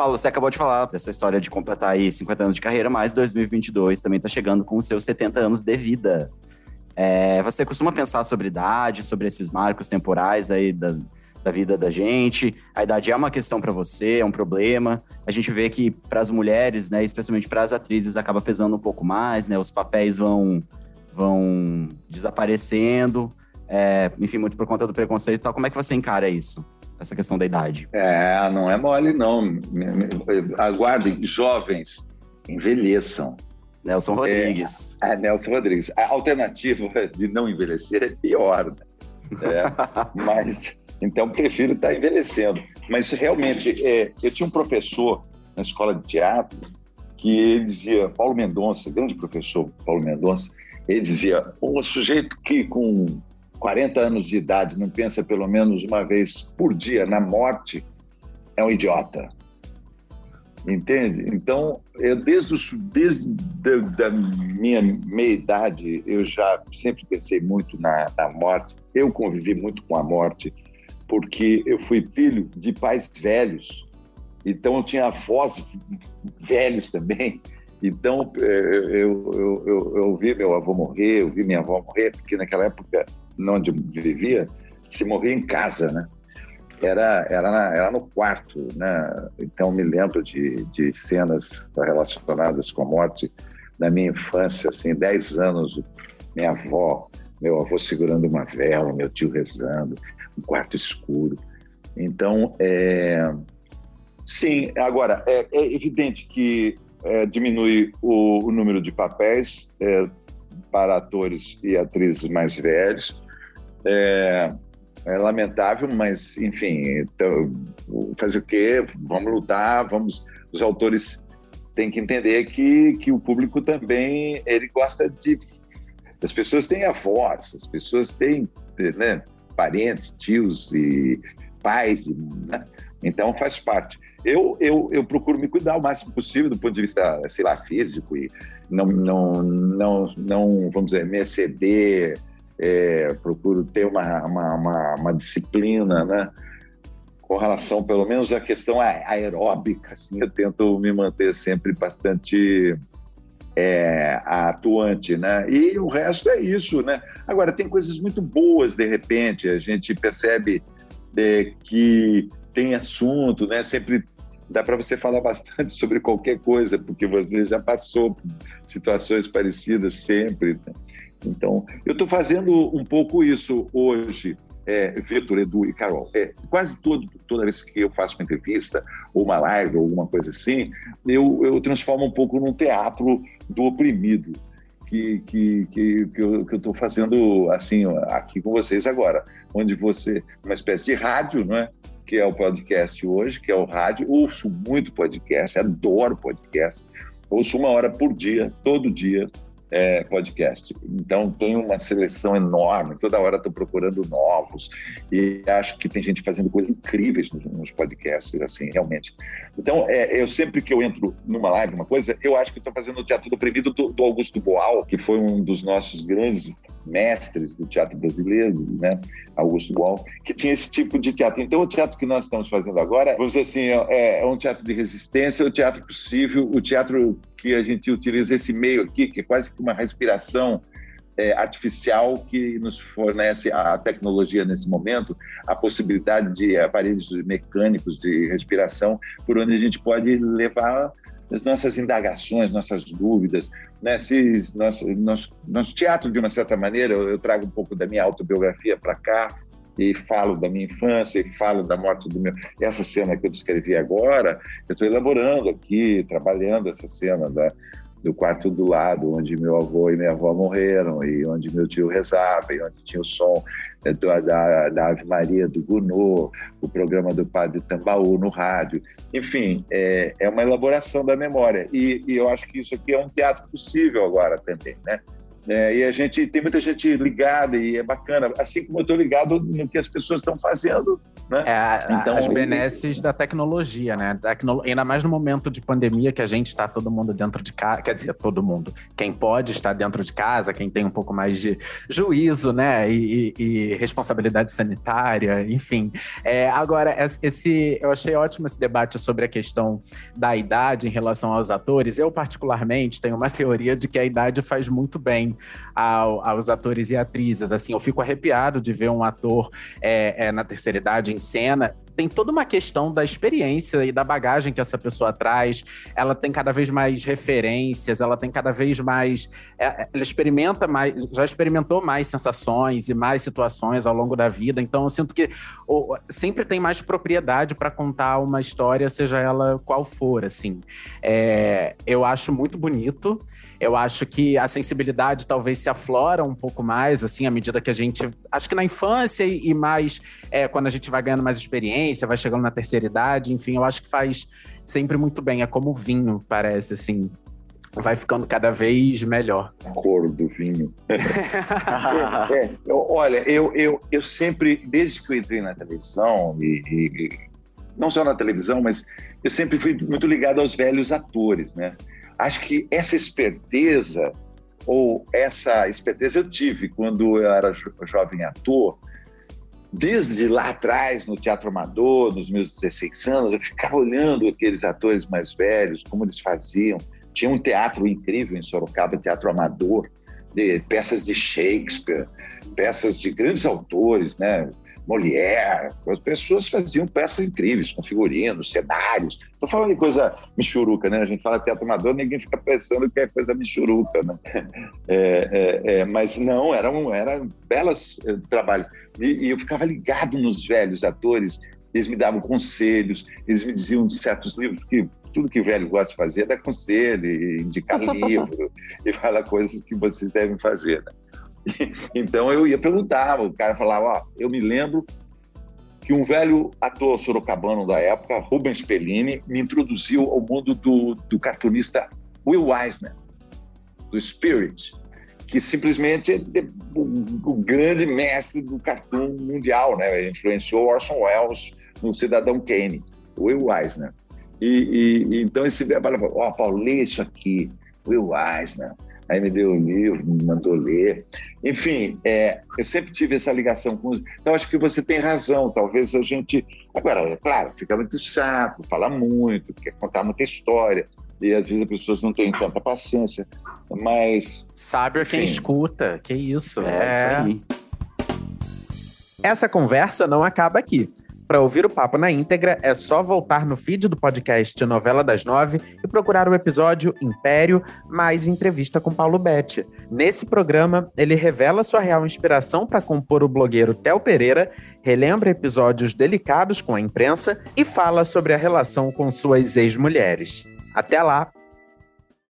Paulo, você acabou de falar dessa história de completar aí 50 anos de carreira, mas 2022 também está chegando com os seus 70 anos de vida. É, você costuma pensar sobre idade, sobre esses marcos temporais aí da, da vida da gente? A idade é uma questão para você, é um problema. A gente vê que para as mulheres, né, especialmente para as atrizes, acaba pesando um pouco mais, né? Os papéis vão vão desaparecendo, é, enfim, muito por conta do preconceito e tal. Como é que você encara isso? Essa questão da idade. É, não é mole, não. Aguardem, jovens, envelheçam. Nelson Rodrigues. É, é, Nelson Rodrigues. A alternativa de não envelhecer é pior. Né? É, mas, então, prefiro estar envelhecendo. Mas, realmente, é, eu tinha um professor na escola de teatro que ele dizia, Paulo Mendonça, grande professor Paulo Mendonça, ele dizia, um sujeito que com 40 anos de idade não pensa pelo menos uma vez por dia na morte, é um idiota. Entende? Então, eu desde, o, desde da minha meia idade, eu já sempre pensei muito na, na morte. Eu convivi muito com a morte, porque eu fui filho de pais velhos. Então, eu tinha avós velhos também. Então, eh, eu, eu, eu, eu vi meu avô morrer, eu vi minha avó morrer, porque naquela época onde vivia, se morria em casa, né? Era, era, na, era no quarto, né? Então me lembro de, de cenas relacionadas com a morte da minha infância, assim, 10 anos, minha avó, meu avô segurando uma vela, meu tio rezando, um quarto escuro. Então, é... sim, agora, é, é evidente que é, diminui o, o, número de papéis é, para atores e atrizes mais velhos, é, é lamentável, mas enfim, então, fazer o quê? Vamos lutar, vamos. Os autores têm que entender que, que o público também ele gosta de. As pessoas têm avós, as pessoas têm né, parentes, tios e pais, né? então faz parte. Eu, eu, eu procuro me cuidar o máximo possível do ponto de vista, sei lá, físico e não, não, não, não vamos dizer, me exceder é, procuro ter uma, uma, uma, uma, disciplina, né? Com relação, pelo menos, à questão aeróbica, assim, eu tento me manter sempre bastante é, atuante, né? E o resto é isso, né? Agora, tem coisas muito boas, de repente, a gente percebe é, que tem assunto, né? Sempre dá para você falar bastante sobre qualquer coisa, porque você já passou por situações parecidas sempre. Né? Então, eu estou fazendo um pouco isso hoje, é, Vitor, Edu e Carol. É, quase todo, toda vez que eu faço uma entrevista, ou uma live, ou alguma coisa assim, eu, eu transformo um pouco num teatro do oprimido, que, que, que, que eu estou fazendo assim aqui com vocês agora, onde você, uma espécie de rádio, não é? que é o podcast hoje, que é o rádio. Ouço muito podcast, adoro podcast. Ouço uma hora por dia, todo dia, é, podcast. Então tem uma seleção enorme, toda hora estou procurando novos e acho que tem gente fazendo coisas incríveis nos, nos podcasts, assim, realmente. Então, é, eu sempre que eu entro numa live, uma coisa, eu acho que estou fazendo o Teatro do Proibido do, do Augusto Boal, que foi um dos nossos grandes mestres do teatro brasileiro, né, Augusto Boal, que tinha esse tipo de teatro. Então, o teatro que nós estamos fazendo agora, vamos dizer assim, é, é um teatro de resistência, o teatro possível, o teatro que a gente utiliza esse meio aqui, que é quase que uma respiração é, artificial que nos fornece a tecnologia nesse momento, a possibilidade de aparelhos mecânicos de respiração, por onde a gente pode levar as nossas indagações, nossas dúvidas. Né? Se, nosso, nosso, nosso teatro, de uma certa maneira, eu, eu trago um pouco da minha autobiografia para cá, e falo da minha infância, e falo da morte do meu. Essa cena que eu descrevi agora, eu estou elaborando aqui, trabalhando essa cena da, do quarto do lado, onde meu avô e minha avó morreram, e onde meu tio rezava, e onde tinha o som né, da, da Ave Maria do Gounod, o programa do Padre Tambaú no rádio. Enfim, é, é uma elaboração da memória. E, e, eu acho que isso aqui é um teatro possível agora também, né? É, e a gente tem muita gente ligada e é bacana, assim como eu estou ligado no que as pessoas estão fazendo Né? É, então, as benesses da tecnologia, né? Tecno... Ainda mais no momento de pandemia que a gente está todo mundo dentro de casa, quer dizer, todo mundo. Quem pode estar dentro de casa, quem tem um pouco mais de juízo, né? E, e, e responsabilidade sanitária, enfim. É, agora, esse, eu achei ótimo esse debate sobre a questão da idade em relação aos atores. Eu, particularmente, tenho uma teoria de que a idade faz muito bem ao, aos atores e atrizes. Assim, eu fico arrepiado de ver um ator é, é, na terceira idade cena, tem toda uma questão da experiência e da bagagem que essa pessoa traz. Ela tem cada vez mais referências, ela tem cada vez mais. É, ela experimenta mais, já experimentou mais sensações e mais situações ao longo da vida. Então, eu sinto que sempre tem mais propriedade para contar uma história, seja ela qual for. Assim, é, eu acho muito bonito. Eu acho que a sensibilidade talvez se aflora um pouco mais, assim, à medida que a gente. Acho que na infância e, mais é, quando a gente vai ganhando mais experiência, vai chegando na terceira idade, enfim, eu acho que faz sempre muito bem. É como vinho, parece, assim. Vai ficando cada vez melhor. Cor do vinho. é, é, eu, olha, eu, eu, eu sempre, desde que eu entrei na televisão, e, e não só na televisão, mas eu sempre fui muito ligado aos velhos atores, né? Acho que essa esperteza, ou essa esperteza eu tive quando eu era jo jovem ator, desde lá atrás, no Teatro Amador, nos meus 16 anos, eu ficava olhando aqueles atores mais velhos, como eles faziam. Tinha um teatro incrível em Sorocaba, Teatro Amador, de peças de Shakespeare, peças de grandes autores, né? Molière, as pessoas faziam peças incríveis, com figurinos, cenários. Estou falando de coisa michuruca, né? A gente fala teatro amador, ninguém fica pensando que é coisa michuruca, né? É, é, é, mas não, eram, eram belos eh, trabalhos. E, e eu ficava ligado nos velhos atores, eles me davam conselhos, eles me diziam certos livros que tudo que velho gosta de fazer é dar conselho, indicar livro e falar coisas que vocês devem fazer. Né? Então eu ia perguntar, o cara falava, ó, eu me lembro que um velho ator sorocabano da época, Rubens Pellini, me introduziu ao mundo do, do cartunista Will Eisner, do Spirit, que simplesmente é o, grande mestre do cartoon mundial, né? Influenciou Orson Welles no Cidadão Kane, Will Eisner. E, e, então esse velho falava, ó, oh, Paulo, lê isso aqui, Will Eisner aí me deu o um livro, me mandou ler. Enfim, é, eu sempre tive essa ligação com os. Então, acho que você tem razão. Talvez a gente. Agora, é claro, fica muito chato, fala muito, quer contar muita história. E às vezes as pessoas não têm tanta paciência. Mas. Sabe quem escuta, que isso. É, é isso aí. Essa conversa não acaba aqui. Para ouvir o papo na íntegra, é só voltar no feed do podcast Novela das Nove e procurar o episódio Império mais entrevista com Paulo Betti. Nesse programa, ele revela sua real inspiração para compor o blogueiro Tel Pereira, relembra episódios delicados com a imprensa e fala sobre a relação com suas ex-mulheres. Até lá!